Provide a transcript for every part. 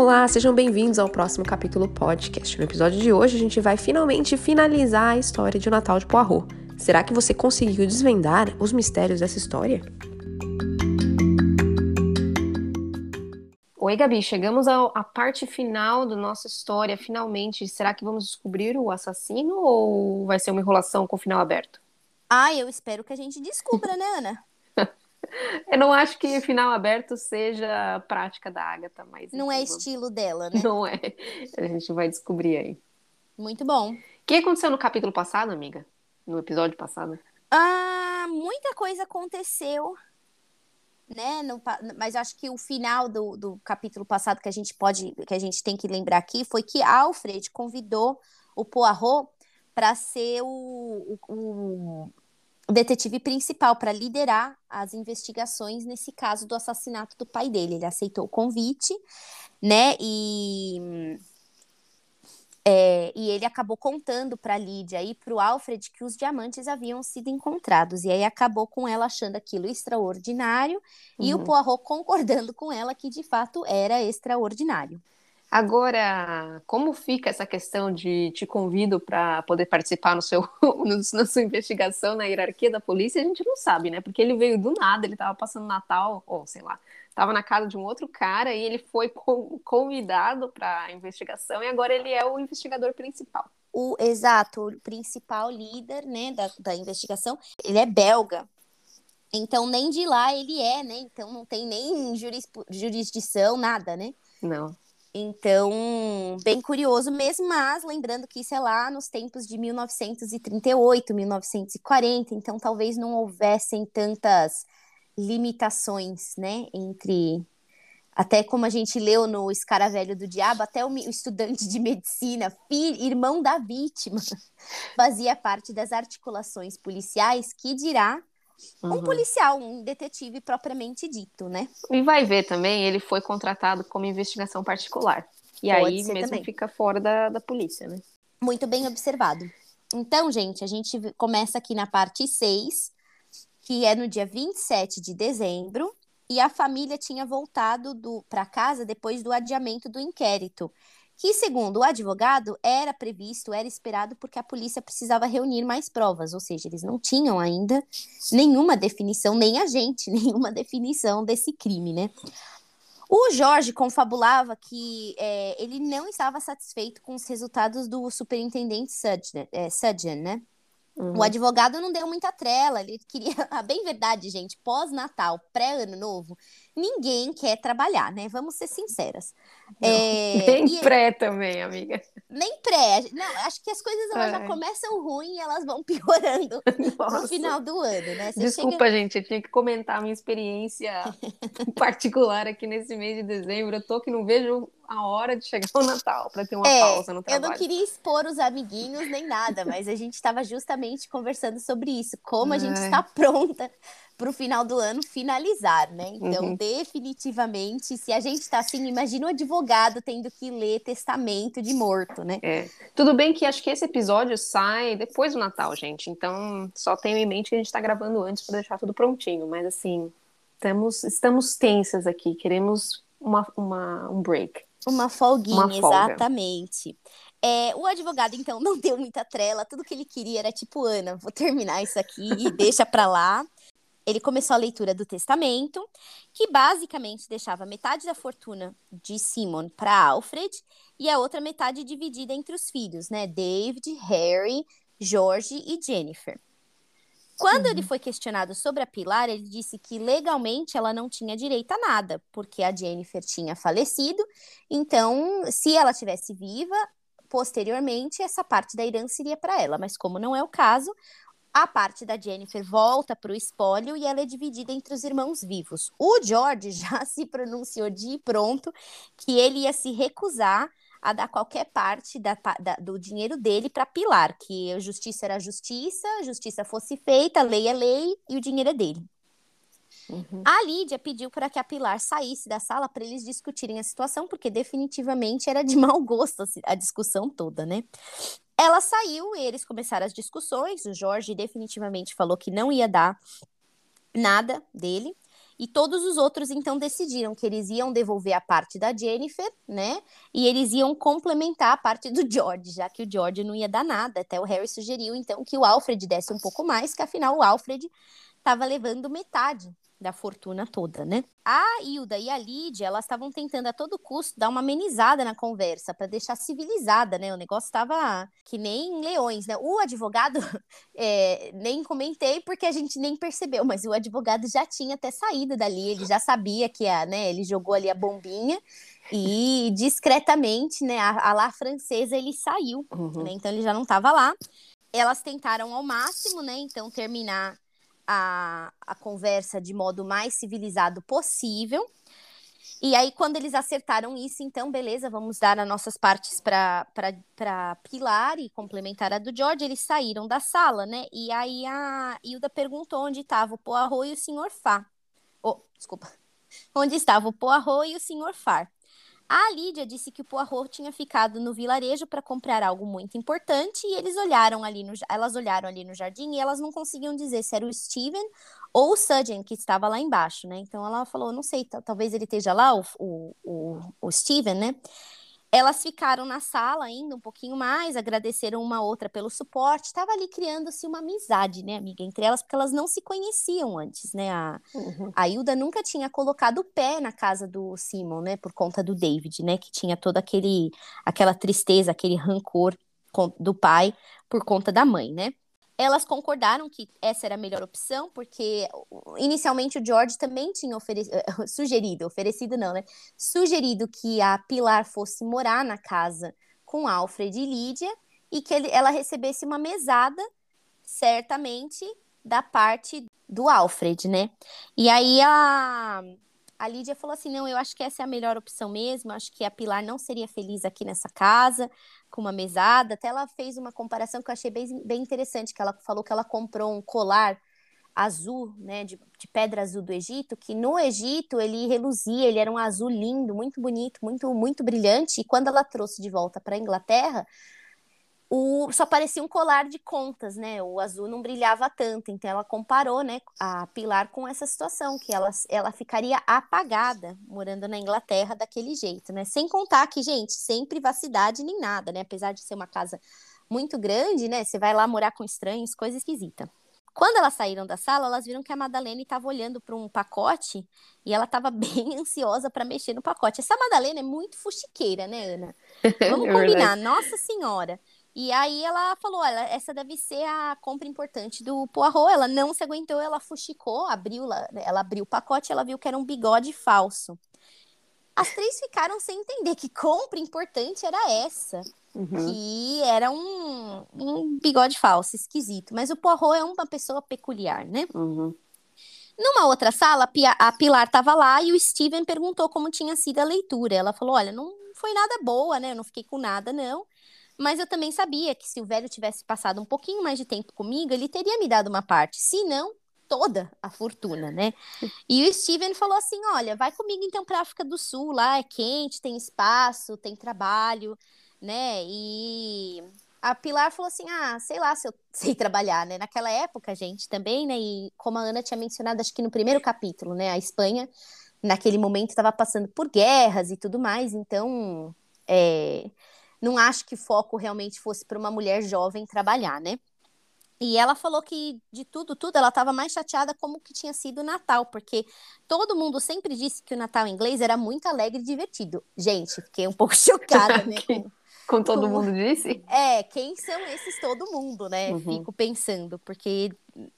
Olá, sejam bem-vindos ao próximo capítulo podcast. No episódio de hoje, a gente vai finalmente finalizar a história de Natal de Poirot. Será que você conseguiu desvendar os mistérios dessa história? Oi, Gabi, chegamos à parte final da nossa história, finalmente. Será que vamos descobrir o assassino ou vai ser uma enrolação com o final aberto? Ah, eu espero que a gente descubra, né, Ana? Eu não acho que final aberto seja prática da Agatha, mas. Não é estilo dela, né? Não é. A gente vai descobrir aí. Muito bom. O que aconteceu no capítulo passado, amiga? No episódio passado? Ah, muita coisa aconteceu, né? No, mas acho que o final do, do capítulo passado que a gente pode, que a gente tem que lembrar aqui, foi que Alfred convidou o Poirot para ser o, o o detetive principal para liderar as investigações nesse caso do assassinato do pai dele. Ele aceitou o convite, né? E, é, e ele acabou contando para Lídia e para o Alfred que os diamantes haviam sido encontrados. E aí acabou com ela achando aquilo extraordinário uhum. e o uhum. Poirot concordando com ela que de fato era extraordinário. Agora, como fica essa questão de te convido para poder participar no seu, no, na sua investigação na hierarquia da polícia? A gente não sabe, né? Porque ele veio do nada, ele estava passando Natal, ou sei lá, estava na casa de um outro cara e ele foi convidado para a investigação e agora ele é o investigador principal. O exato, o principal líder, né, da, da investigação. Ele é belga. Então nem de lá ele é, né? Então não tem nem juris, jurisdição, nada, né? Não. Então, bem curioso mesmo, mas lembrando que isso é lá nos tempos de 1938, 1940, então talvez não houvessem tantas limitações, né, entre até como a gente leu no Escaravelho do Diabo, até o estudante de medicina, filho, irmão da vítima, fazia parte das articulações policiais, que dirá Uhum. Um policial, um detetive propriamente dito, né? E vai ver também, ele foi contratado como investigação particular. E Pode aí mesmo também. fica fora da, da polícia, né? Muito bem observado. Então, gente, a gente começa aqui na parte 6, que é no dia 27 de dezembro, e a família tinha voltado para casa depois do adiamento do inquérito que, segundo o advogado, era previsto, era esperado porque a polícia precisava reunir mais provas, ou seja, eles não tinham ainda nenhuma definição, nem a gente, nenhuma definição desse crime, né? O Jorge confabulava que é, ele não estava satisfeito com os resultados do superintendente Sudgen, é, Sudgen né? Uhum. O advogado não deu muita trela, ele queria. A bem verdade, gente, pós-Natal, pré-ano novo, ninguém quer trabalhar, né? Vamos ser sinceras. É, nem e... pré também, amiga. Nem pré. Não, acho que as coisas elas já começam ruim e elas vão piorando Nossa. no final do ano, né? Você Desculpa, chega... gente, eu tinha que comentar a minha experiência particular aqui nesse mês de dezembro. Eu tô que não vejo a hora de chegar o Natal para ter uma é, pausa no trabalho. Eu não queria expor os amiguinhos nem nada, mas a gente estava justamente conversando sobre isso, como a gente está pronta para o final do ano finalizar, né? Então, uhum. definitivamente, se a gente está assim, imagina o advogado tendo que ler testamento de morto, né? É. Tudo bem que acho que esse episódio sai depois do Natal, gente. Então, só tenho em mente que a gente está gravando antes para deixar tudo prontinho. Mas assim, estamos, estamos tensas aqui, queremos uma, uma, um break. Uma folguinha, uma exatamente. É, o advogado, então, não deu muita trela, tudo que ele queria era tipo, Ana, vou terminar isso aqui, deixa pra lá ele começou a leitura do testamento, que basicamente deixava metade da fortuna de Simon para Alfred e a outra metade dividida entre os filhos, né? David, Harry, George e Jennifer. Quando uhum. ele foi questionado sobre a Pilar, ele disse que legalmente ela não tinha direito a nada, porque a Jennifer tinha falecido. Então, se ela tivesse viva, posteriormente essa parte da herança iria para ela. Mas como não é o caso, a parte da Jennifer volta para o espólio e ela é dividida entre os irmãos vivos. O George já se pronunciou de pronto que ele ia se recusar a dar qualquer parte da, da, do dinheiro dele para Pilar, que a justiça era justiça, a justiça fosse feita, a lei é lei e o dinheiro é dele. Uhum. A Lídia pediu para que a Pilar saísse da sala para eles discutirem a situação, porque definitivamente era de mau gosto a discussão toda, né? Ela saiu e eles começaram as discussões. O Jorge definitivamente falou que não ia dar nada dele. E todos os outros então decidiram que eles iam devolver a parte da Jennifer, né? E eles iam complementar a parte do George, já que o George não ia dar nada. Até o Harry sugeriu então que o Alfred desse um pouco mais, que afinal o Alfred estava levando metade da fortuna toda, né? A Hilda e a Lídia, elas estavam tentando a todo custo dar uma amenizada na conversa para deixar civilizada, né? O negócio estava que nem leões, né? O advogado, é, nem comentei porque a gente nem percebeu, mas o advogado já tinha até saído dali, ele já sabia que a, né? Ele jogou ali a bombinha e discretamente, né? A, a lá francesa ele saiu, uhum. né? Então ele já não estava lá. Elas tentaram ao máximo, né? Então terminar a, a conversa de modo mais civilizado possível. E aí, quando eles acertaram isso, então, beleza, vamos dar as nossas partes para Pilar e complementar a do George. Eles saíram da sala, né? E aí a Hilda perguntou onde estava o Poirot e o Sr. Fá. Oh, desculpa. Onde estava o Poirot e o Sr. Far. A Lídia disse que o Poirot tinha ficado no vilarejo para comprar algo muito importante e eles olharam ali no, elas olharam ali no jardim e elas não conseguiam dizer se era o Steven ou o Sudden que estava lá embaixo, né? Então ela falou, não sei, talvez ele esteja lá, o, o, o, Steven, né? Elas ficaram na sala ainda um pouquinho mais, agradeceram uma outra pelo suporte. Estava ali criando-se uma amizade, né, amiga, entre elas, porque elas não se conheciam antes, né? A, uhum. a Hilda nunca tinha colocado o pé na casa do Simon, né, por conta do David, né, que tinha toda aquele, aquela tristeza, aquele rancor do pai por conta da mãe, né? Elas concordaram que essa era a melhor opção, porque inicialmente o George também tinha sugerido, oferecido não, né? Sugerido que a Pilar fosse morar na casa com Alfred e Lídia e que ele, ela recebesse uma mesada, certamente, da parte do Alfred, né? E aí a, a Lídia falou assim: não, eu acho que essa é a melhor opção mesmo, acho que a Pilar não seria feliz aqui nessa casa, com uma mesada. Até ela fez uma comparação que eu achei bem, bem interessante, que ela falou que ela comprou um colar azul, né, de, de, pedra azul do Egito, que no Egito ele reluzia, ele era um azul lindo, muito bonito, muito muito brilhante, e quando ela trouxe de volta para a Inglaterra, o, só parecia um colar de contas, né? O azul não brilhava tanto, então ela comparou, né, a Pilar com essa situação, que ela, ela ficaria apagada morando na Inglaterra daquele jeito, né? Sem contar que, gente, sem privacidade nem nada, né? Apesar de ser uma casa muito grande, né? Você vai lá morar com estranhos, coisa esquisita. Quando elas saíram da sala, elas viram que a Madalena estava olhando para um pacote e ela estava bem ansiosa para mexer no pacote. Essa Madalena é muito fuxiqueira, né, Ana? Vamos é combinar, nossa senhora. E aí ela falou: olha, essa deve ser a compra importante do Poirot. Ela não se aguentou, ela fuxicou, abriu, ela abriu o pacote, ela viu que era um bigode falso. As três ficaram sem entender que compra importante era essa. Uhum. Que era um, um bigode falso, esquisito. Mas o Poirot é uma pessoa peculiar, né? Uhum. Numa outra sala, a Pilar estava lá e o Steven perguntou como tinha sido a leitura. Ela falou: Olha, não foi nada boa, né? Eu não fiquei com nada, não. Mas eu também sabia que se o velho tivesse passado um pouquinho mais de tempo comigo, ele teria me dado uma parte. Se não, toda a fortuna, né? E o Steven falou assim: olha, vai comigo então para África do Sul, lá é quente, tem espaço, tem trabalho, né? E a Pilar falou assim: ah, sei lá se eu sei trabalhar, né? Naquela época, gente, também, né? E como a Ana tinha mencionado, acho que no primeiro capítulo, né? A Espanha, naquele momento, estava passando por guerras e tudo mais, então. É não acho que foco realmente fosse para uma mulher jovem trabalhar, né? E ela falou que de tudo, tudo, ela estava mais chateada como que tinha sido o Natal, porque todo mundo sempre disse que o Natal inglês era muito alegre e divertido. Gente, fiquei um pouco chocada, né? Com, com todo com... mundo disse? É, quem são esses todo mundo, né? Uhum. Fico pensando, porque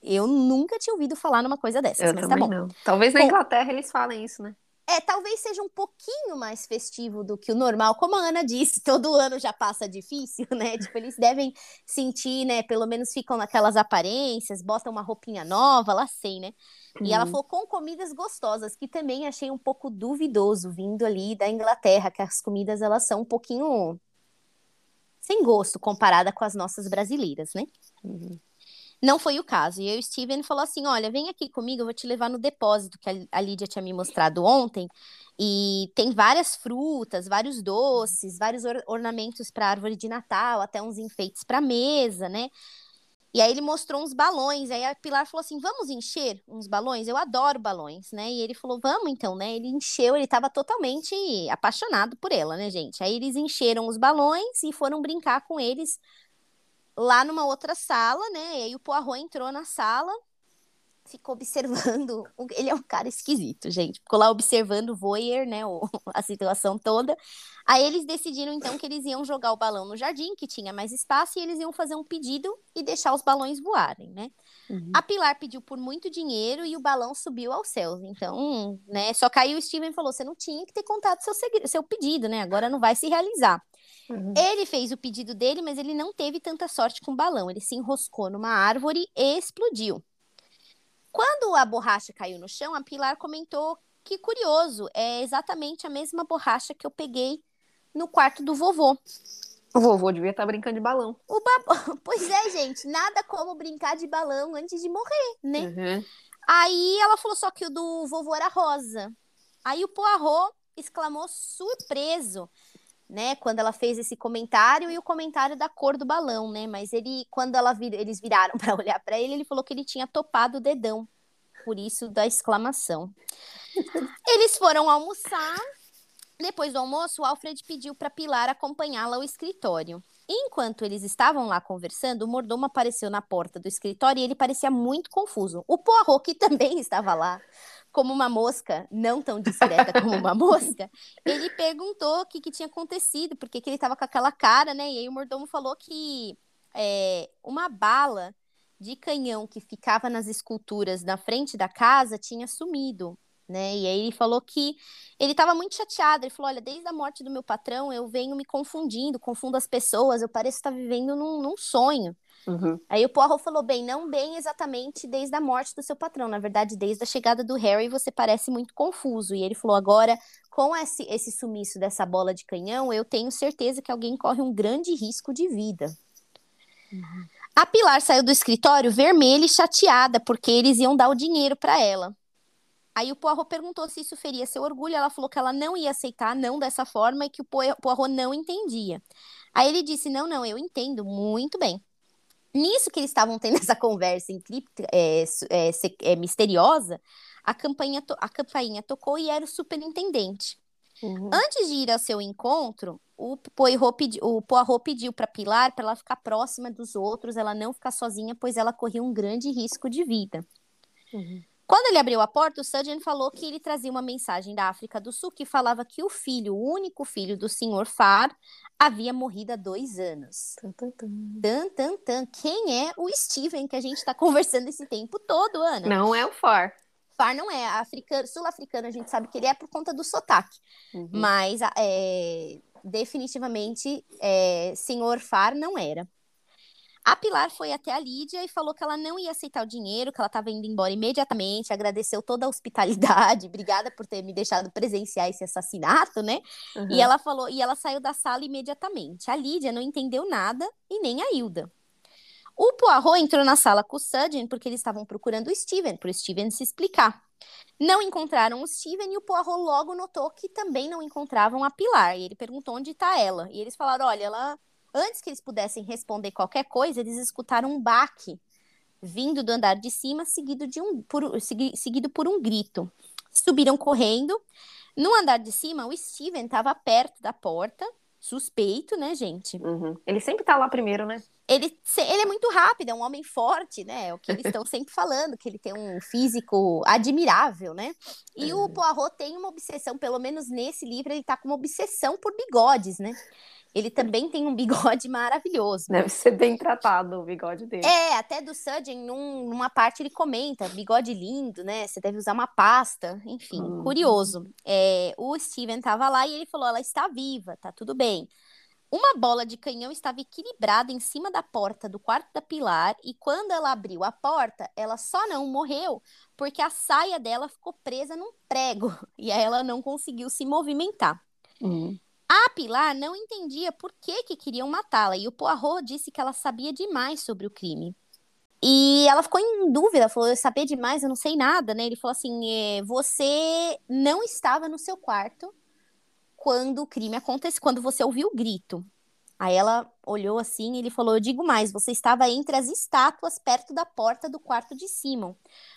eu nunca tinha ouvido falar numa coisa dessas, eu mas tá bom. Não. Talvez na Inglaterra eles falem isso, né? É, talvez seja um pouquinho mais festivo do que o normal, como a Ana disse, todo ano já passa difícil, né? Tipo, eles devem sentir, né? Pelo menos ficam naquelas aparências, botam uma roupinha nova, lá sei, né? E uhum. ela falou com comidas gostosas, que também achei um pouco duvidoso vindo ali da Inglaterra, que as comidas elas são um pouquinho sem gosto comparada com as nossas brasileiras, né? Uhum. Não foi o caso. E aí o Steven falou assim: olha, vem aqui comigo, eu vou te levar no depósito que a Lídia tinha me mostrado ontem. E tem várias frutas, vários doces, vários or ornamentos para árvore de Natal, até uns enfeites para mesa, né? E aí ele mostrou uns balões, aí a Pilar falou assim: "Vamos encher uns balões? Eu adoro balões", né? E ele falou: "Vamos então", né? Ele encheu, ele estava totalmente apaixonado por ela, né, gente? Aí eles encheram os balões e foram brincar com eles lá numa outra sala, né? E aí o Poirot entrou na sala ficou observando. Ele é um cara esquisito, gente. Ficou lá observando o voyeur, né? O, a situação toda. Aí eles decidiram, então, que eles iam jogar o balão no jardim, que tinha mais espaço, e eles iam fazer um pedido e deixar os balões voarem, né? Uhum. A Pilar pediu por muito dinheiro e o balão subiu aos céus. Então, né? Só caiu o Steven falou: você não tinha que ter contado seu, seu pedido, né? Agora não vai se realizar. Uhum. Ele fez o pedido dele, mas ele não teve tanta sorte com o balão. Ele se enroscou numa árvore e explodiu. Quando a borracha caiu no chão, a Pilar comentou que curioso, é exatamente a mesma borracha que eu peguei no quarto do vovô. O vovô devia estar tá brincando de balão. O ba... Pois é, gente, nada como brincar de balão antes de morrer, né? Uhum. Aí ela falou só que o do vovô era rosa. Aí o Poirot exclamou surpreso né, quando ela fez esse comentário e o comentário da cor do balão, né? Mas ele, quando ela vir, eles viraram para olhar para ele, ele falou que ele tinha topado o dedão, por isso da exclamação. eles foram almoçar. Depois do almoço, o Alfred pediu para Pilar acompanhá-la ao escritório. Enquanto eles estavam lá conversando, o mordomo apareceu na porta do escritório e ele parecia muito confuso. O Poirot, que também estava lá, como uma mosca, não tão discreta como uma mosca, ele perguntou o que, que tinha acontecido, porque que ele estava com aquela cara, né? E aí o mordomo falou que é, uma bala de canhão que ficava nas esculturas na frente da casa tinha sumido. Né? E aí ele falou que ele estava muito chateado. Ele falou: Olha, desde a morte do meu patrão, eu venho me confundindo, confundo as pessoas, eu pareço estar vivendo num, num sonho. Uhum. Aí o Poirot falou: bem, não bem exatamente desde a morte do seu patrão, na verdade, desde a chegada do Harry você parece muito confuso. E ele falou: agora, com esse, esse sumiço dessa bola de canhão, eu tenho certeza que alguém corre um grande risco de vida. Uhum. A Pilar saiu do escritório vermelha e chateada, porque eles iam dar o dinheiro para ela. Aí o Poirot perguntou se isso feria seu orgulho. Ela falou que ela não ia aceitar, não dessa forma, e que o Poirot não entendia. Aí ele disse: Não, não, eu entendo muito bem. Nisso que eles estavam tendo essa conversa é, é, é, misteriosa, a, campanha a campainha tocou e era o superintendente. Uhum. Antes de ir ao seu encontro, o Poirot, pedi, o Poirot pediu para Pilar para ela ficar próxima dos outros, ela não ficar sozinha, pois ela corria um grande risco de vida. Uhum. Quando ele abriu a porta, o Sudgeon falou que ele trazia uma mensagem da África do Sul que falava que o filho, o único filho do Sr. Farr, havia morrido há dois anos. Tan, tan, tan. tan, tan, tan. Quem é o Steven que a gente está conversando esse tempo todo, Ana? Não é o Farr. Farr não é. Africano, sul-africano, a gente sabe que ele é por conta do sotaque. Uhum. Mas é, definitivamente, é, Sr. Farr não era. A Pilar foi até a Lídia e falou que ela não ia aceitar o dinheiro, que ela estava indo embora imediatamente, agradeceu toda a hospitalidade, obrigada por ter me deixado presenciar esse assassinato, né? Uhum. E ela falou, e ela saiu da sala imediatamente. A Lídia não entendeu nada e nem a Hilda. O Poirot entrou na sala com o Sudgeon porque eles estavam procurando o Steven, para o Steven se explicar. Não encontraram o Steven e o Poirot logo notou que também não encontravam a Pilar. E ele perguntou onde está ela. E eles falaram: olha, ela Antes que eles pudessem responder qualquer coisa, eles escutaram um baque vindo do andar de cima, seguido, de um, por, segui, seguido por um grito. Subiram correndo. No andar de cima, o Steven estava perto da porta, suspeito, né, gente? Uhum. Ele sempre tá lá primeiro, né? Ele, ele é muito rápido, é um homem forte, né? É o que eles estão sempre falando, que ele tem um físico admirável, né? E uhum. o Poirot tem uma obsessão, pelo menos nesse livro, ele tá com uma obsessão por bigodes, né? Ele também tem um bigode maravilhoso. Deve ser bem tratado o bigode dele. É, até do Sudden, num, numa parte ele comenta, bigode lindo, né? Você deve usar uma pasta, enfim, uhum. curioso. É, o Steven tava lá e ele falou, ela está viva, tá tudo bem. Uma bola de canhão estava equilibrada em cima da porta do quarto da Pilar e quando ela abriu a porta, ela só não morreu porque a saia dela ficou presa num prego e aí ela não conseguiu se movimentar. Uhum. A Pilar não entendia por que, que queriam matá-la e o Poirot disse que ela sabia demais sobre o crime. E ela ficou em dúvida, falou: Eu saber demais, eu não sei nada, né? Ele falou assim: é, Você não estava no seu quarto quando o crime aconteceu, quando você ouviu o grito. Aí ela olhou assim e ele falou: Eu digo mais, você estava entre as estátuas perto da porta do quarto de Simon.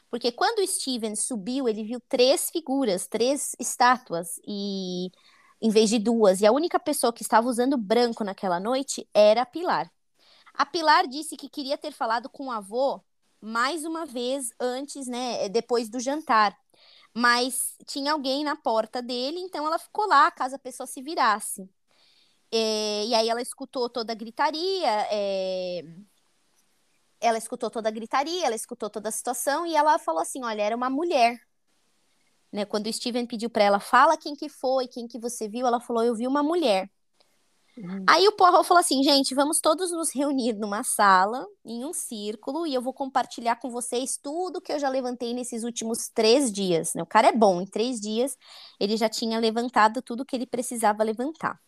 Porque quando o Steven subiu, ele viu três figuras, três estátuas, e em vez de duas. E a única pessoa que estava usando branco naquela noite era a Pilar. A Pilar disse que queria ter falado com o avô mais uma vez antes, né, depois do jantar. Mas tinha alguém na porta dele, então ela ficou lá caso a pessoa se virasse. É, e aí ela escutou toda a gritaria, é, ela escutou toda a gritaria, ela escutou toda a situação e ela falou assim: olha, era uma mulher. Né, quando o Steven pediu para ela, fala quem que foi, quem que você viu, ela falou, eu vi uma mulher. Uhum. Aí o Poirot falou assim, gente, vamos todos nos reunir numa sala, em um círculo, e eu vou compartilhar com vocês tudo que eu já levantei nesses últimos três dias. Né? O cara é bom, em três dias ele já tinha levantado tudo que ele precisava levantar.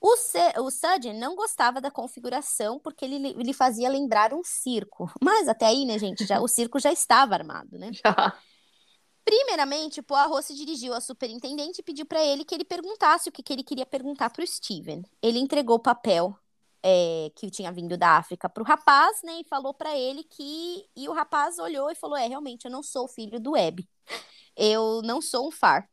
O, o Sudden não gostava da configuração porque ele lhe fazia lembrar um circo. Mas até aí, né, gente, já, o circo já estava armado, né? Já. Primeiramente, Poirot se dirigiu ao superintendente e pediu para ele que ele perguntasse o que, que ele queria perguntar para o Steven. Ele entregou o papel é, que tinha vindo da África para o rapaz, né, e falou para ele que. E o rapaz olhou e falou: É, realmente, eu não sou filho do Web. Eu não sou um far.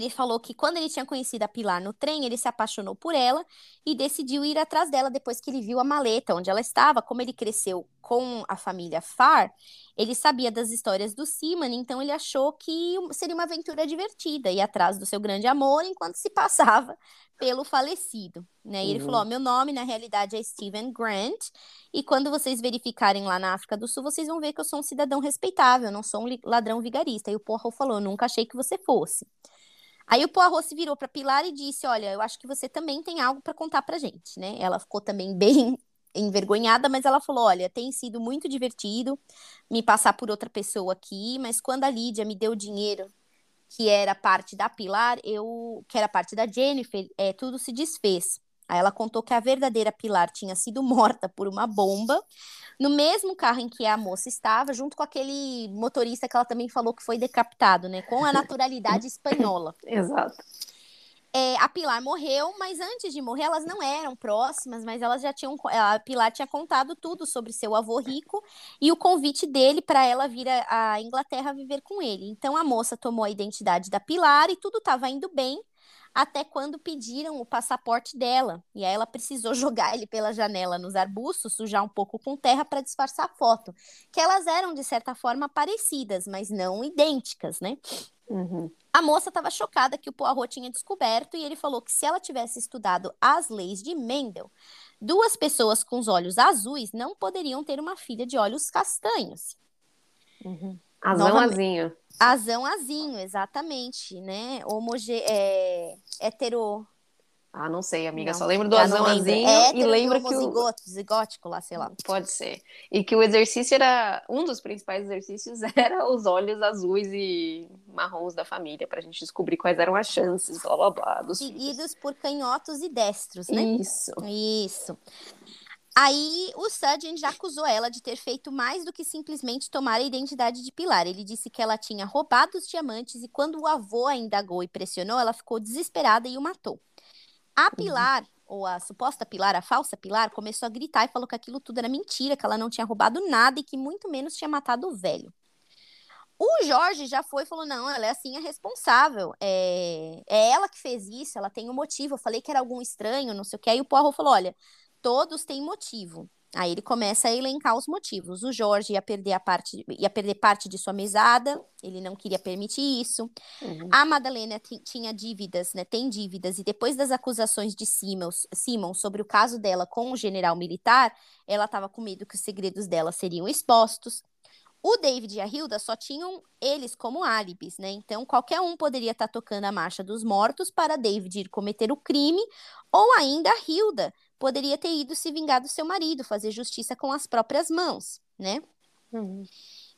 Ele falou que quando ele tinha conhecido a Pilar no trem, ele se apaixonou por ela e decidiu ir atrás dela depois que ele viu a maleta onde ela estava. Como ele cresceu com a família Farr, ele sabia das histórias do Seaman, então ele achou que seria uma aventura divertida ir atrás do seu grande amor enquanto se passava pelo falecido. Né? E uhum. ele falou: meu nome na realidade é Steven Grant, e quando vocês verificarem lá na África do Sul, vocês vão ver que eu sou um cidadão respeitável, não sou um ladrão vigarista. E o Poirot falou: nunca achei que você fosse. Aí o Poirot se virou para Pilar e disse: Olha, eu acho que você também tem algo para contar para gente, né? Ela ficou também bem envergonhada, mas ela falou: Olha, tem sido muito divertido me passar por outra pessoa aqui, mas quando a Lídia me deu dinheiro, que era parte da Pilar, eu, que era parte da Jennifer, é, tudo se desfez. Aí ela contou que a verdadeira Pilar tinha sido morta por uma bomba no mesmo carro em que a moça estava, junto com aquele motorista que ela também falou que foi decapitado, né? Com a naturalidade espanhola. Exato. É, a Pilar morreu, mas antes de morrer elas não eram próximas, mas elas já tinham. A Pilar tinha contado tudo sobre seu avô rico e o convite dele para ela vir à Inglaterra viver com ele. Então a moça tomou a identidade da Pilar e tudo estava indo bem até quando pediram o passaporte dela. E aí ela precisou jogar ele pela janela nos arbustos, sujar um pouco com terra para disfarçar a foto. Que elas eram, de certa forma, parecidas, mas não idênticas, né? Uhum. A moça estava chocada que o Poirot tinha descoberto e ele falou que se ela tivesse estudado as leis de Mendel, duas pessoas com os olhos azuis não poderiam ter uma filha de olhos castanhos. Uhum. Azão Novamente, azinho. Azão azinho, exatamente, né? Homoge é, hetero. Ah, não sei, amiga. Não, Só lembro do azão azinho é e lembro que o zigoto, zigótico lá, sei lá. Pode ser. E que o exercício era um dos principais exercícios era os olhos azuis e marrons da família para a gente descobrir quais eram as chances, blá blá blá. Dos Seguidos por canhotos e destros, né? Isso. Isso. Aí o Sudgen já acusou ela de ter feito mais do que simplesmente tomar a identidade de Pilar. Ele disse que ela tinha roubado os diamantes e quando o avô a indagou e pressionou, ela ficou desesperada e o matou. A uhum. Pilar, uhum. ou a suposta Pilar, a falsa Pilar, começou a gritar e falou que aquilo tudo era mentira, que ela não tinha roubado nada e que muito menos tinha matado o velho. O Jorge já foi e falou: não, ela é assim a responsável. É, é ela que fez isso, ela tem um motivo. Eu falei que era algum estranho, não sei o que. Aí o Poirot falou: olha, todos têm motivo. Aí ele começa a elencar os motivos. O Jorge ia perder a parte, ia perder parte de sua mesada, ele não queria permitir isso. Uhum. A Madalena tinha dívidas, né? Tem dívidas, e depois das acusações de Simons, Simon sobre o caso dela com o general militar, ela estava com medo que os segredos dela seriam expostos. O David e a Hilda só tinham eles como álibis, né? Então qualquer um poderia estar tá tocando a marcha dos mortos para David ir cometer o crime, ou ainda a Hilda poderia ter ido se vingar do seu marido, fazer justiça com as próprias mãos, né? Uhum.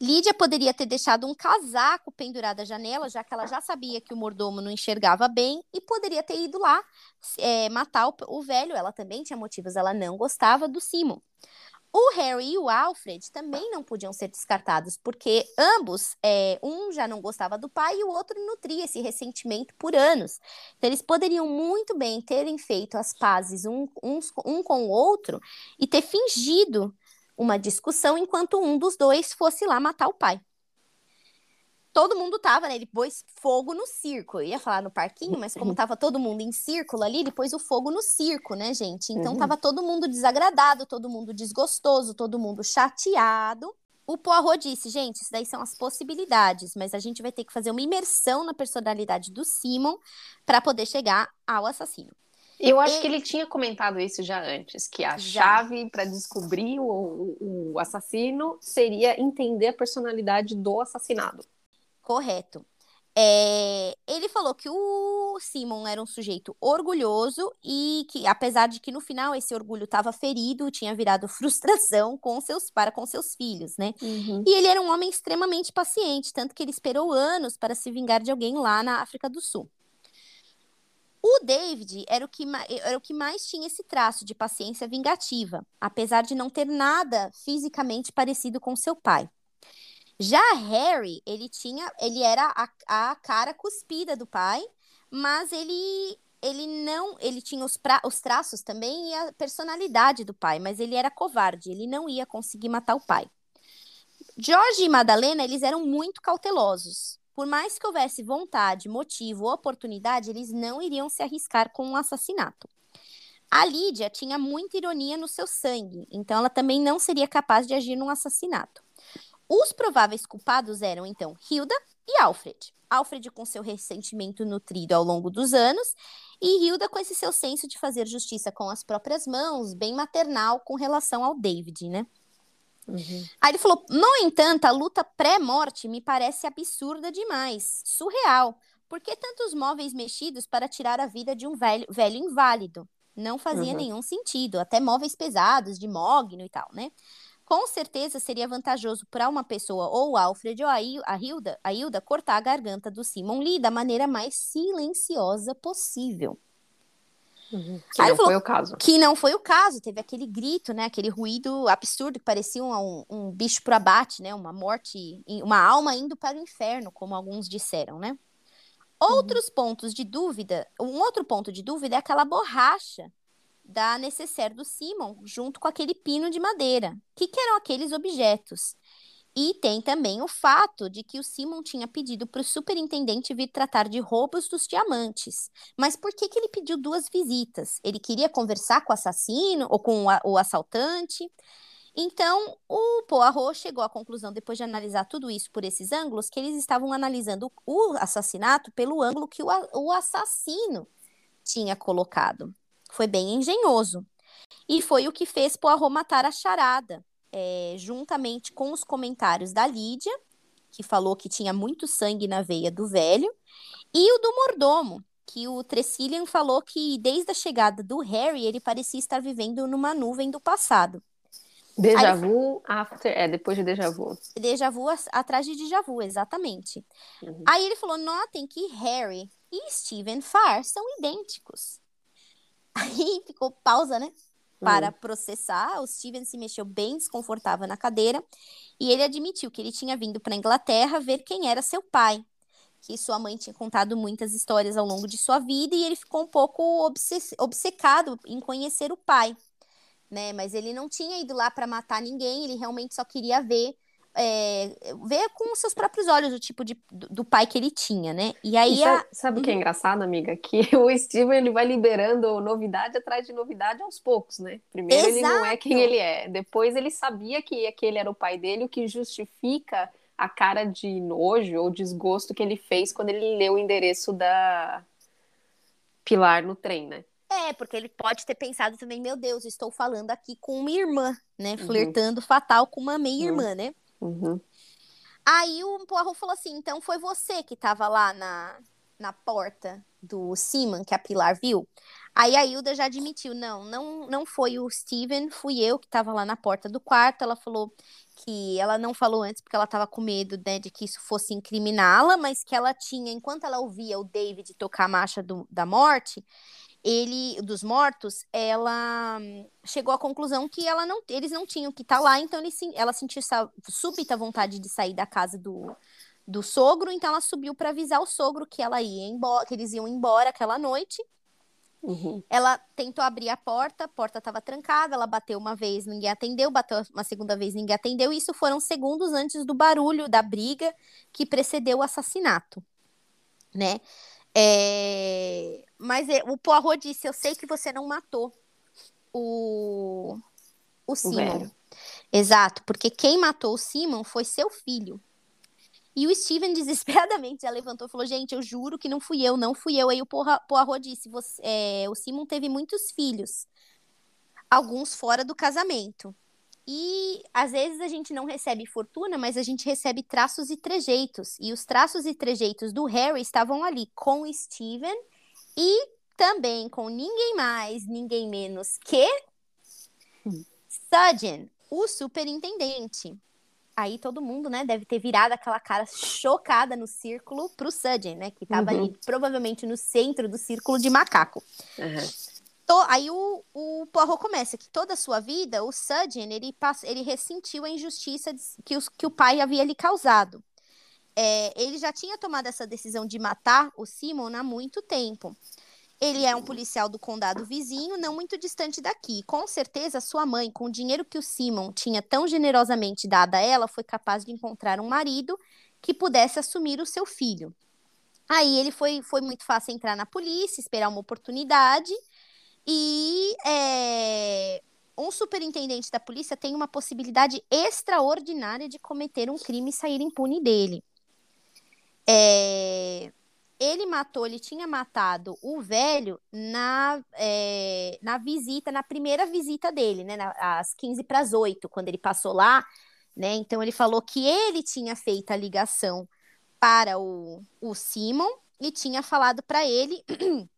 Lídia poderia ter deixado um casaco pendurado à janela, já que ela já sabia que o mordomo não enxergava bem, e poderia ter ido lá é, matar o, o, velho. Ela também tinha motivos, ela não gostava do Simon. O Harry e o Alfred também não podiam ser descartados, porque ambos, é, um já não gostava do pai e o outro nutria esse ressentimento por anos. Então, eles poderiam muito bem terem feito as pazes um, um com o outro e ter fingido uma discussão enquanto um dos dois fosse lá matar o pai todo mundo tava, né? Ele pôs fogo no circo. Eu ia falar no parquinho, mas como tava todo mundo em círculo ali, ele pôs o fogo no circo, né, gente? Então uhum. tava todo mundo desagradado, todo mundo desgostoso, todo mundo chateado. O Poirot disse, gente, isso daí são as possibilidades, mas a gente vai ter que fazer uma imersão na personalidade do Simon para poder chegar ao assassino. Eu acho que ele tinha comentado isso já antes, que a já. chave para descobrir o, o, o assassino seria entender a personalidade do assassinado. Correto. É, ele falou que o Simon era um sujeito orgulhoso e que, apesar de que no final esse orgulho estava ferido, tinha virado frustração com seus, para com seus filhos, né? Uhum. E ele era um homem extremamente paciente, tanto que ele esperou anos para se vingar de alguém lá na África do Sul. O David era o, que, era o que mais tinha esse traço de paciência vingativa, apesar de não ter nada fisicamente parecido com seu pai. Já Harry, ele tinha, ele era a, a cara cuspida do pai, mas ele ele não, ele tinha os, pra, os traços também e a personalidade do pai, mas ele era covarde, ele não ia conseguir matar o pai. George e Madalena, eles eram muito cautelosos. Por mais que houvesse vontade, motivo, oportunidade, eles não iriam se arriscar com um assassinato. A Lídia tinha muita ironia no seu sangue, então ela também não seria capaz de agir num assassinato. Os prováveis culpados eram, então, Hilda e Alfred. Alfred com seu ressentimento nutrido ao longo dos anos e Hilda com esse seu senso de fazer justiça com as próprias mãos, bem maternal com relação ao David, né? Uhum. Aí ele falou: no entanto, a luta pré-morte me parece absurda demais, surreal. Por que tantos móveis mexidos para tirar a vida de um velho, velho inválido? Não fazia uhum. nenhum sentido. Até móveis pesados, de mogno e tal, né? Com certeza seria vantajoso para uma pessoa, ou o Alfred ou a, Hilda, a Hilda, cortar a garganta do Simon Lee da maneira mais silenciosa possível. Uhum. Que Aí não foi o caso. Que não foi o caso. Teve aquele grito, né? Aquele ruído absurdo que parecia um, um bicho pro abate, né? Uma morte, uma alma indo para o inferno, como alguns disseram, né? Outros uhum. pontos de dúvida, um outro ponto de dúvida é aquela borracha da necessaire do Simon, junto com aquele pino de madeira. O que, que eram aqueles objetos? E tem também o fato de que o Simon tinha pedido para o superintendente vir tratar de roubos dos diamantes. Mas por que, que ele pediu duas visitas? Ele queria conversar com o assassino ou com o, assaltante? Então, o Poirot chegou à conclusão, depois de analisar tudo isso por esses ângulos, que eles estavam analisando o assassinato pelo ângulo que o, o assassino tinha colocado. Foi bem engenhoso. E foi o que fez Poirot matar a charada, é, juntamente com os comentários da Lídia, que falou que tinha muito sangue na veia do velho, e o do mordomo, que o Tressilian falou que desde a chegada do Harry ele parecia estar vivendo numa nuvem do passado. Deja vu, after, é, depois de déjà vu. Déjà vu atrás de déjà vu, exatamente. Uhum. Aí ele falou, notem que Harry e Stephen Farr são idênticos. Aí ficou pausa, né? Para uhum. processar. O Steven se mexeu bem desconfortável na cadeira e ele admitiu que ele tinha vindo para a Inglaterra ver quem era seu pai. Que sua mãe tinha contado muitas histórias ao longo de sua vida e ele ficou um pouco obcecado em conhecer o pai. Né? Mas ele não tinha ido lá para matar ninguém, ele realmente só queria ver é, ver com seus próprios olhos o tipo de, do, do pai que ele tinha, né? E aí. E a... Sabe o que é uhum. engraçado, amiga? Que o Steven ele vai liberando novidade atrás de novidade aos poucos, né? Primeiro Exato. ele não é quem ele é. Depois ele sabia que aquele era o pai dele, o que justifica a cara de nojo ou desgosto que ele fez quando ele leu o endereço da Pilar no trem, né? É, porque ele pode ter pensado também, meu Deus, estou falando aqui com uma irmã, né? Uhum. Flertando fatal com uma meia-irmã, uhum. né? Uhum. Aí o Poirot falou assim: então foi você que estava lá na, na porta do Simon que a Pilar viu? Aí a Hilda já admitiu: não, não, não foi o Steven, fui eu que estava lá na porta do quarto. Ela falou que ela não falou antes porque ela estava com medo né, de que isso fosse incriminá-la, mas que ela tinha, enquanto ela ouvia o David tocar a marcha do, da morte, ele dos mortos, ela chegou à conclusão que ela não, eles não tinham que estar tá lá, então ele, ela sentiu essa súbita vontade de sair da casa do, do sogro, então ela subiu para avisar o sogro que ela ia embora, que eles iam embora aquela noite. Uhum. Ela tentou abrir a porta, a porta estava trancada, ela bateu uma vez, ninguém atendeu, bateu uma segunda vez, ninguém atendeu. Isso foram segundos antes do barulho da briga que precedeu o assassinato, né? É... Mas é, o Poirot disse: Eu sei que você não matou o, o Simon. Exato, porque quem matou o Simon foi seu filho. E o Steven desesperadamente já levantou e falou: Gente, eu juro que não fui eu, não fui eu. Aí o Poirot disse: você, é, O Simon teve muitos filhos, alguns fora do casamento. E às vezes a gente não recebe fortuna, mas a gente recebe traços e trejeitos. E os traços e trejeitos do Harry estavam ali com o Steven e também com ninguém mais, ninguém menos que hum. Sudgeon, o superintendente. Aí todo mundo, né, deve ter virado aquela cara chocada no círculo pro Sudgeon, né, que tava uhum. ali provavelmente no centro do círculo de macaco. Uhum. Aí o, o Poirot começa que toda a sua vida, o Sudgeon, ele, passa, ele ressentiu a injustiça que, os, que o pai havia lhe causado. É, ele já tinha tomado essa decisão de matar o Simon há muito tempo. Ele é um policial do condado vizinho, não muito distante daqui. Com certeza, sua mãe, com o dinheiro que o Simon tinha tão generosamente dado a ela, foi capaz de encontrar um marido que pudesse assumir o seu filho. Aí ele foi, foi muito fácil entrar na polícia, esperar uma oportunidade. E é, um superintendente da polícia tem uma possibilidade extraordinária de cometer um crime e sair impune dele. É, ele matou, ele tinha matado o velho na, é, na visita, na primeira visita dele, né? Às 15 para as 8, quando ele passou lá, né? Então ele falou que ele tinha feito a ligação para o, o Simon e tinha falado para ele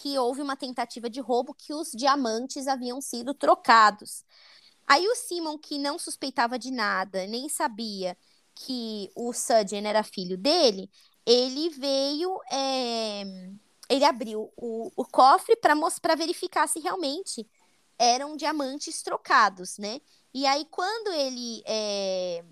que houve uma tentativa de roubo que os diamantes haviam sido trocados. Aí o Simon, que não suspeitava de nada, nem sabia que o Sudgeon era filho dele, ele veio, é, ele abriu o, o cofre para verificar se realmente eram diamantes trocados, né? E aí, quando ele é,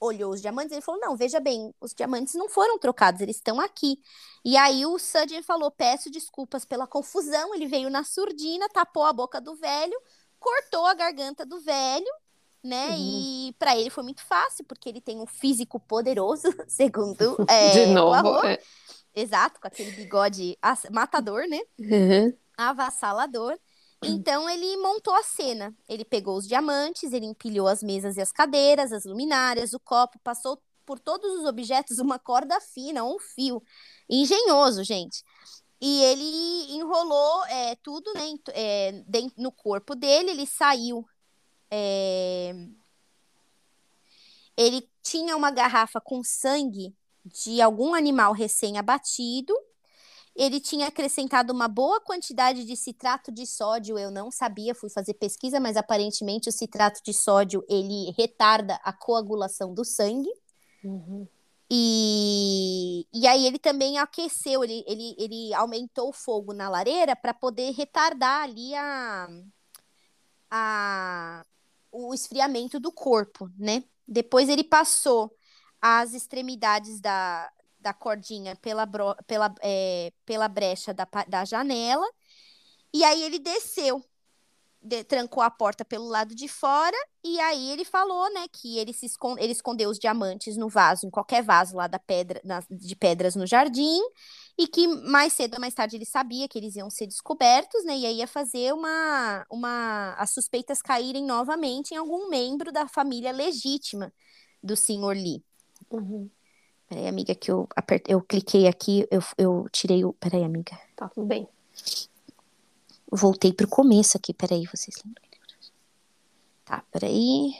olhou os diamantes, ele falou: Não, veja bem, os diamantes não foram trocados, eles estão aqui. E aí o Sudden falou: Peço desculpas pela confusão. Ele veio na surdina, tapou a boca do velho, cortou a garganta do velho né? Uhum. E para ele foi muito fácil, porque ele tem um físico poderoso, segundo é, De novo, é. Exato, com aquele bigode matador, né? Uhum. Avassalador. Então ele montou a cena. Ele pegou os diamantes, ele empilhou as mesas e as cadeiras, as luminárias, o copo, passou por todos os objetos uma corda fina, um fio. Engenhoso, gente. E ele enrolou é, tudo né, é, no corpo dele, ele saiu é... Ele tinha uma garrafa com sangue de algum animal recém-abatido. Ele tinha acrescentado uma boa quantidade de citrato de sódio. Eu não sabia, fui fazer pesquisa, mas aparentemente o citrato de sódio ele retarda a coagulação do sangue. Uhum. E, e aí ele também aqueceu, ele, ele, ele aumentou o fogo na lareira para poder retardar ali a, a, o esfriamento do corpo, né? Depois ele passou as extremidades da, da cordinha pela, pela, é, pela brecha da, da janela. E aí ele desceu, de, trancou a porta pelo lado de fora. E aí ele falou, né, que ele, se esconde, ele escondeu os diamantes no vaso, em qualquer vaso lá da pedra, na, de pedras no jardim e que mais cedo ou mais tarde ele sabia que eles iam ser descobertos, né? E aí ia fazer uma, uma as suspeitas caírem novamente em algum membro da família legítima do senhor Lee. Uhum. Peraí, amiga, que eu apertei, eu cliquei aqui, eu, eu tirei o. Peraí, amiga. Tá tudo bem. Voltei pro começo aqui, peraí, vocês lembram? Tá, peraí.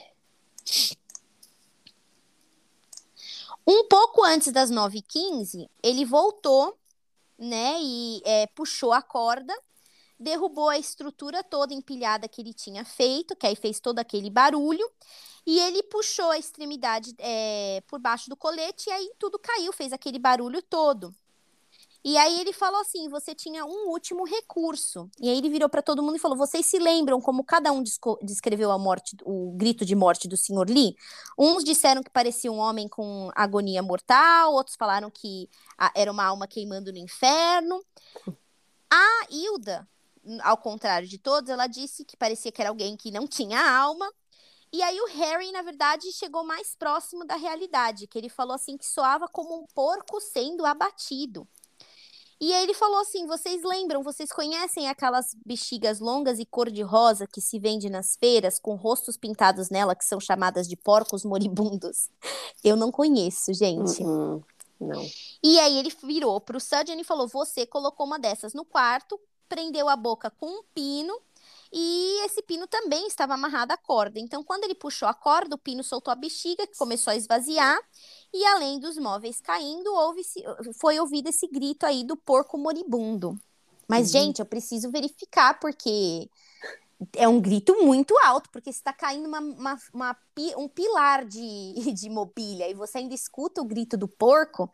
Um pouco antes das 9h15, ele voltou né? E é, puxou a corda, derrubou a estrutura toda empilhada que ele tinha feito, que aí fez todo aquele barulho. E ele puxou a extremidade é, por baixo do colete e aí tudo caiu, fez aquele barulho todo. E aí ele falou assim: você tinha um último recurso. E aí ele virou para todo mundo e falou: vocês se lembram como cada um descreveu a morte, o grito de morte do Sr. Lee? Uns disseram que parecia um homem com agonia mortal, outros falaram que era uma alma queimando no inferno. A Hilda, ao contrário de todos, ela disse que parecia que era alguém que não tinha alma. E aí o Harry, na verdade, chegou mais próximo da realidade, que ele falou assim que soava como um porco sendo abatido. E aí ele falou assim: vocês lembram, vocês conhecem aquelas bexigas longas e cor-de-rosa que se vende nas feiras, com rostos pintados nela, que são chamadas de porcos moribundos? Eu não conheço, gente. Uh -uh, não. E aí ele virou pro Sudgeon e falou: Você colocou uma dessas no quarto, prendeu a boca com um pino e esse pino também estava amarrado à corda. Então, quando ele puxou a corda, o pino soltou a bexiga, que começou a esvaziar, e além dos móveis caindo, houve foi ouvido esse grito aí do porco moribundo. Mas, uhum. gente, eu preciso verificar, porque é um grito muito alto, porque está caindo uma, uma, uma, um pilar de, de mobília e você ainda escuta o grito do porco,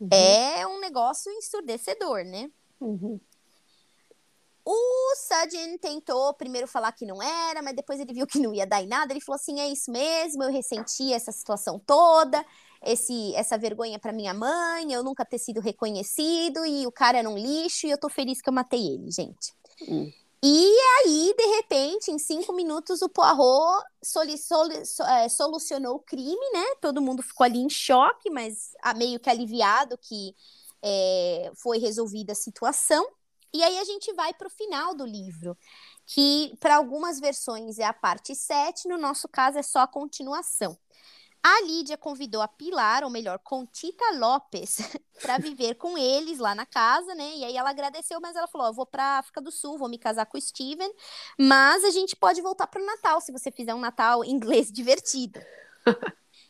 uhum. é um negócio ensurdecedor, né? Uhum. O Sudin tentou primeiro falar que não era, mas depois ele viu que não ia dar em nada. Ele falou assim: é isso mesmo, eu ressenti essa situação toda, esse, essa vergonha para minha mãe, eu nunca ter sido reconhecido, e o cara era um lixo, e eu tô feliz que eu matei ele, gente. Hum. E aí, de repente, em cinco minutos, o Poirot soli, soli, é, solucionou o crime, né? Todo mundo ficou ali em choque, mas meio que aliviado que é, foi resolvida a situação. E aí a gente vai para o final do livro, que para algumas versões é a parte 7, no nosso caso é só a continuação. A Lídia convidou a Pilar, ou melhor, Contita Lopes, para viver com eles lá na casa, né? E aí ela agradeceu, mas ela falou: Eu vou para África do Sul, vou me casar com o Steven, mas a gente pode voltar para o Natal se você fizer um Natal inglês divertido.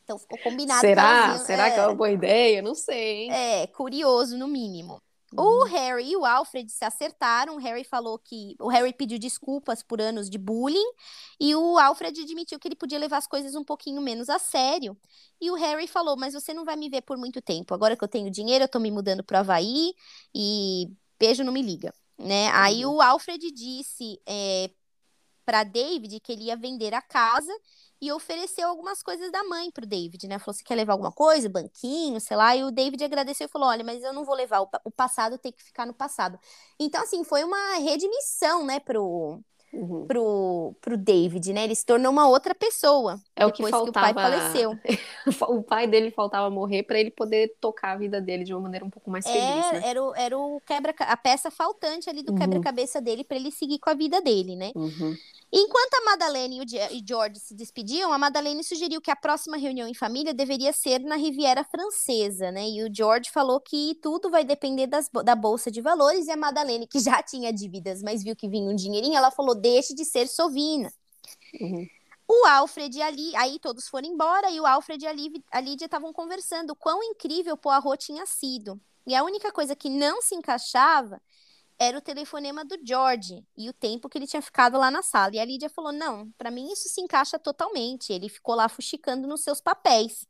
Então ficou combinado. Será? Será é... que é uma boa ideia? Não sei. Hein? É, curioso no mínimo. O uhum. Harry e o Alfred se acertaram. O Harry falou que. O Harry pediu desculpas por anos de bullying. E o Alfred admitiu que ele podia levar as coisas um pouquinho menos a sério. E o Harry falou: Mas você não vai me ver por muito tempo. Agora que eu tenho dinheiro, eu tô me mudando pro Havaí. E beijo, não me liga. Né? Aí uhum. o Alfred disse é, para David que ele ia vender a casa e ofereceu algumas coisas da mãe pro David, né? Falou: você quer levar alguma coisa? Banquinho, sei lá. E o David agradeceu e falou: olha, mas eu não vou levar, o passado tem que ficar no passado. Então, assim, foi uma redimissão, né, pro, uhum. pro, pro David, né? Ele se tornou uma outra pessoa. É o que faltava. Que o pai faleceu. o pai dele faltava morrer para ele poder tocar a vida dele de uma maneira um pouco mais feliz, é, né? Era o, era o quebra a peça faltante ali do uhum. quebra-cabeça dele para ele seguir com a vida dele, né? Uhum. Enquanto a Madeleine e o George se despediam, a Madeleine sugeriu que a próxima reunião em família deveria ser na Riviera Francesa, né? E o George falou que tudo vai depender das, da bolsa de valores. E a Madeleine, que já tinha dívidas, mas viu que vinha um dinheirinho, ela falou: deixe de ser sovina. Uhum. O Alfred e a Lídia, aí todos foram embora e o Alfred e a, Lídia, a Lídia estavam conversando quão incrível o Poirot tinha sido. E a única coisa que não se encaixava era o telefonema do George e o tempo que ele tinha ficado lá na sala. E a Lídia falou: não, para mim isso se encaixa totalmente. Ele ficou lá fuxicando nos seus papéis.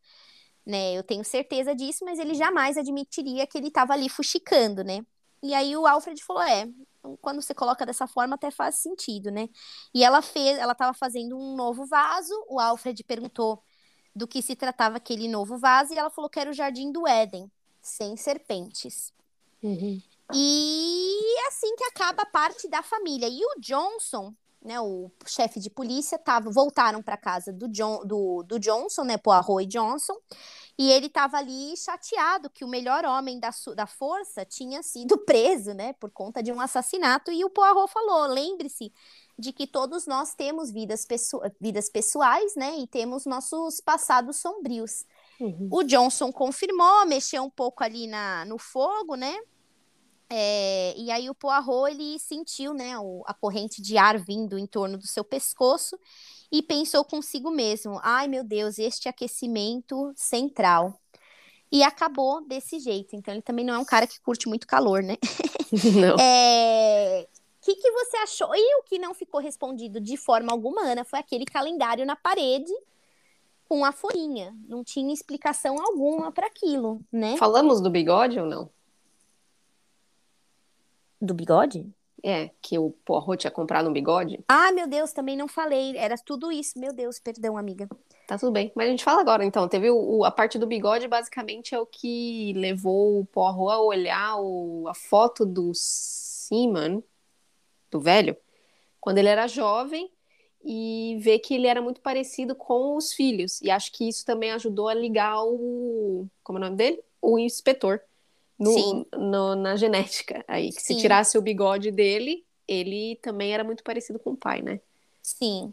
Né, eu tenho certeza disso, mas ele jamais admitiria que ele estava ali fuxicando, né? E aí o Alfred falou: é, quando você coloca dessa forma até faz sentido, né? E ela fez, ela estava fazendo um novo vaso. O Alfred perguntou do que se tratava aquele novo vaso e ela falou que era o Jardim do Éden, sem serpentes. Uhum. E assim que acaba a parte da família. E o Johnson, né, o chefe de polícia, tava, voltaram para casa do, John, do, do Johnson, né, Poirot e Johnson, e ele estava ali chateado que o melhor homem da, da força tinha sido preso, né, por conta de um assassinato. E o Poirot falou: lembre-se de que todos nós temos vidas, pessoa, vidas pessoais, né, e temos nossos passados sombrios. Uhum. O Johnson confirmou, mexeu um pouco ali na, no fogo, né? É, e aí o Poirot, ele sentiu, né, o, a corrente de ar vindo em torno do seu pescoço e pensou consigo mesmo, ai meu Deus, este aquecimento central. E acabou desse jeito. Então ele também não é um cara que curte muito calor, né? Não. É... O que, que você achou? E o que não ficou respondido de forma alguma, Ana, foi aquele calendário na parede com a folhinha. Não tinha explicação alguma para aquilo, né? Falamos do bigode ou não? Do bigode? É, que o Poirot tinha comprado um bigode. Ah, meu Deus, também não falei. Era tudo isso. Meu Deus, perdão, amiga. Tá tudo bem. Mas a gente fala agora, então. Teve o, a parte do bigode, basicamente, é o que levou o Poirot a olhar o, a foto do Seaman, do velho, quando ele era jovem, e ver que ele era muito parecido com os filhos. E acho que isso também ajudou a ligar o. Como é o nome dele? O inspetor no, no, na genética. Aí, que se tirasse o bigode dele, ele também era muito parecido com o pai, né? Sim.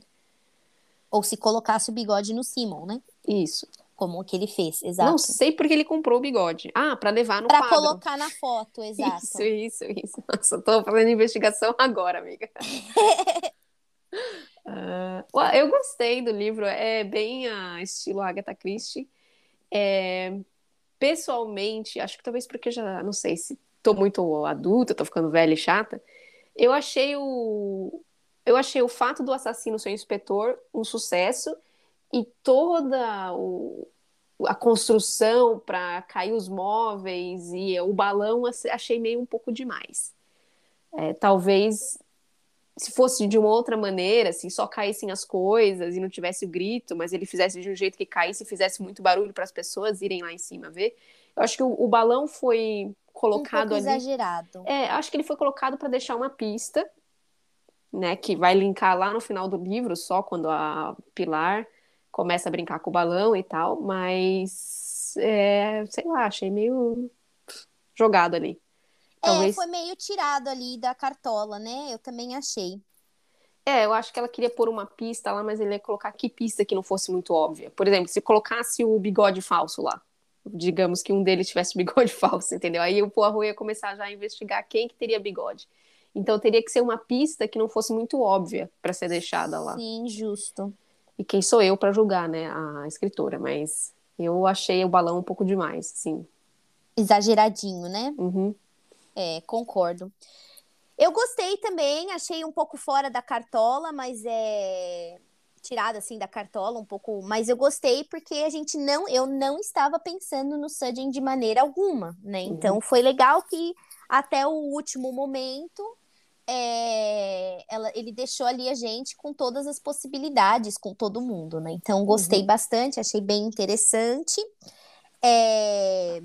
Ou se colocasse o bigode no Simon, né? Isso. Como que ele fez, exato. Não sei porque ele comprou o bigode. Ah, para levar no pra quadro. Pra colocar na foto, exato. Isso, isso, isso. Nossa, tô fazendo investigação agora, amiga. uh, eu gostei do livro, é bem uh, estilo Agatha Christie. É, pessoalmente, acho que talvez porque já, não sei se tô muito adulta, tô ficando velha e chata, eu achei o eu achei o fato do assassino ser inspetor um sucesso e toda o, a construção para cair os móveis e o balão achei meio um pouco demais. É, talvez se fosse de uma outra maneira, se só caíssem as coisas e não tivesse o grito, mas ele fizesse de um jeito que caísse e fizesse muito barulho para as pessoas irem lá em cima ver. Eu acho que o, o balão foi colocado um ali. exagerado. É, acho que ele foi colocado para deixar uma pista, né, que vai linkar lá no final do livro, só quando a Pilar começa a brincar com o balão e tal, mas é, sei lá, achei meio jogado ali. É, Talvez... É, foi meio tirado ali da cartola, né? Eu também achei. É, eu acho que ela queria pôr uma pista lá, mas ele ia colocar que pista que não fosse muito óbvia. Por exemplo, se colocasse o bigode falso lá, digamos que um deles tivesse bigode falso, entendeu? Aí o Poirot ia começar já a investigar quem que teria bigode. Então teria que ser uma pista que não fosse muito óbvia para ser deixada lá. Sim, justo. E quem sou eu para julgar, né, a escritora, mas eu achei o balão um pouco demais, sim. Exageradinho, né? Uhum. É, concordo. Eu gostei também, achei um pouco fora da cartola, mas é tirada assim da cartola um pouco, mas eu gostei porque a gente não, eu não estava pensando no Sudden de maneira alguma, né? Uhum. Então foi legal que até o último momento é, ela, ele deixou ali a gente com todas as possibilidades, com todo mundo, né? Então gostei uhum. bastante, achei bem interessante. É...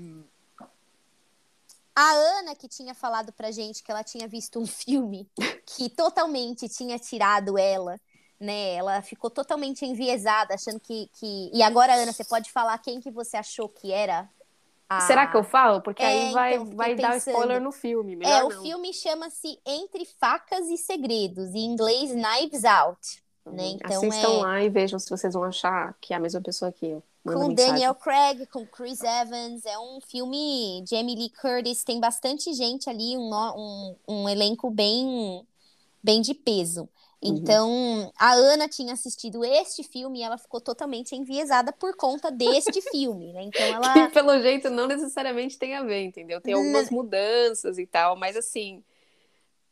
A Ana, que tinha falado pra gente que ela tinha visto um filme que totalmente tinha tirado ela, né? Ela ficou totalmente enviesada, achando que, que... E agora, Ana, você pode falar quem que você achou que era a... Será que eu falo? Porque é, aí vai, então, vai dar spoiler no filme. Melhor é, o filme chama-se Entre Facas e Segredos, em inglês Knives Out. Né? Uhum. Então, Assistam é... lá e vejam se vocês vão achar que é a mesma pessoa que eu com mensagem. Daniel Craig, com Chris Evans. É um filme Jamie Lee Curtis, tem bastante gente ali, um, um, um elenco bem, bem de peso. Uhum. Então, uhum. a Ana tinha assistido este filme e ela ficou totalmente enviesada por conta deste filme, né? Então ela. Que, pelo jeito, não necessariamente tem a ver, entendeu? Tem algumas mudanças e tal, mas assim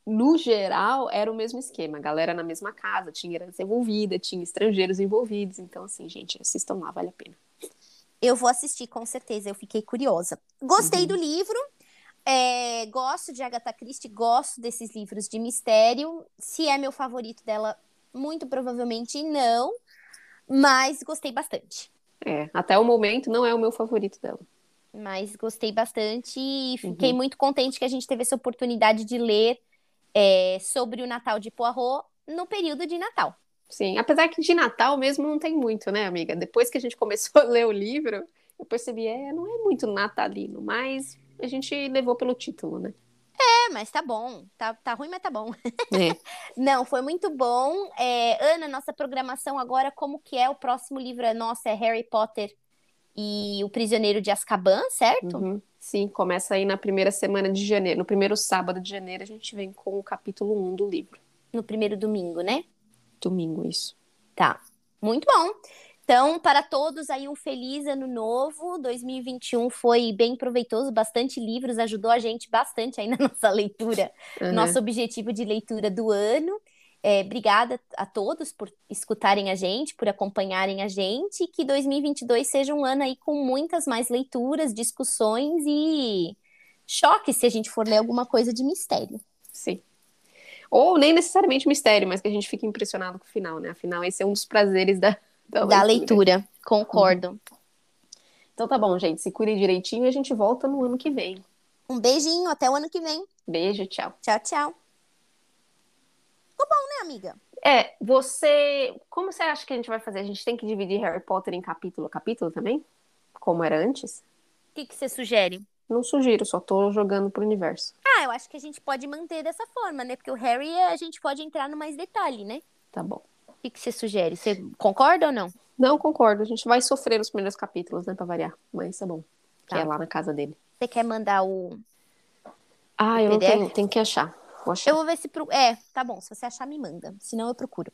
no geral, era o mesmo esquema. A galera na mesma casa, tinha herança envolvida, tinha estrangeiros envolvidos. Então, assim, gente, assistam lá, vale a pena. Eu vou assistir, com certeza. Eu fiquei curiosa. Gostei uhum. do livro. É, gosto de Agatha Christie, gosto desses livros de mistério. Se é meu favorito dela, muito provavelmente não. Mas gostei bastante. É, até o momento não é o meu favorito dela. Mas gostei bastante e fiquei uhum. muito contente que a gente teve essa oportunidade de ler é, sobre o Natal de Poirot no período de Natal. Sim, apesar que de Natal mesmo não tem muito, né, amiga? Depois que a gente começou a ler o livro, eu percebi, é, não é muito natalino, mas a gente levou pelo título, né? É, mas tá bom. Tá, tá ruim, mas tá bom. É. não, foi muito bom. É, Ana, nossa programação agora, como que é? O próximo livro é nosso, é Harry Potter e o Prisioneiro de Azkaban, certo? Uhum. Sim, começa aí na primeira semana de janeiro. No primeiro sábado de janeiro, a gente vem com o capítulo 1 do livro. No primeiro domingo, né? Domingo, isso. Tá. Muito bom. Então, para todos aí, um feliz ano novo. 2021 foi bem proveitoso, bastante livros, ajudou a gente bastante aí na nossa leitura, uhum. nosso objetivo de leitura do ano. É, obrigada a todos por escutarem a gente, por acompanharem a gente, e que 2022 seja um ano aí com muitas mais leituras, discussões e choques se a gente for ler alguma coisa de mistério. Sim. Ou nem necessariamente mistério, mas que a gente fique impressionado com o final, né? Afinal, esse é um dos prazeres da, da, da leitura. leitura. Concordo. Uhum. Então tá bom, gente. Se cuide direitinho e a gente volta no ano que vem. Um beijinho, até o ano que vem. Beijo, tchau. Tchau, tchau. Amiga? É, você. Como você acha que a gente vai fazer? A gente tem que dividir Harry Potter em capítulo a capítulo também? Como era antes? O que, que você sugere? Não sugiro, só tô jogando pro universo. Ah, eu acho que a gente pode manter dessa forma, né? Porque o Harry a gente pode entrar no mais detalhe, né? Tá bom. O que, que você sugere? Você concorda ou não? Não concordo. A gente vai sofrer nos primeiros capítulos, né? Pra variar. Mas tá bom. Tá. Que é lá na casa dele. Você quer mandar o. Ah, o eu tenho, tenho que achar. Eu vou ver se. Pro... É, tá bom. Se você achar, me manda. Senão eu procuro.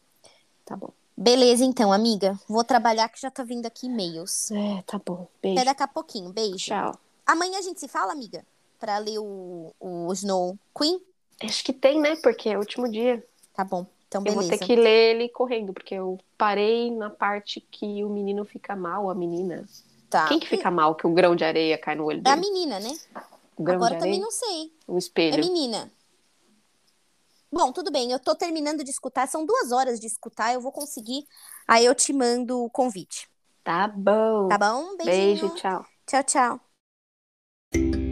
Tá bom. Beleza, então, amiga. Vou trabalhar que já tá vindo aqui e-mails. É, tá bom. Beijo. Até daqui a pouquinho. Beijo. Tchau. Amanhã a gente se fala, amiga? Pra ler o, o Snow Queen? Acho que tem, né? Porque é o último dia. Tá bom. Então, beleza. Eu vou ter que ler ele correndo, porque eu parei na parte que o menino fica mal, a menina. Tá. Quem que fica mal que o grão de areia cai no olho dele? É a menina, né? Agora também não sei. O espelho. É menina. Bom, tudo bem. Eu tô terminando de escutar. São duas horas de escutar. Eu vou conseguir. Aí eu te mando o convite. Tá bom. Tá bom? Beijinho. Beijo, tchau. Tchau, tchau.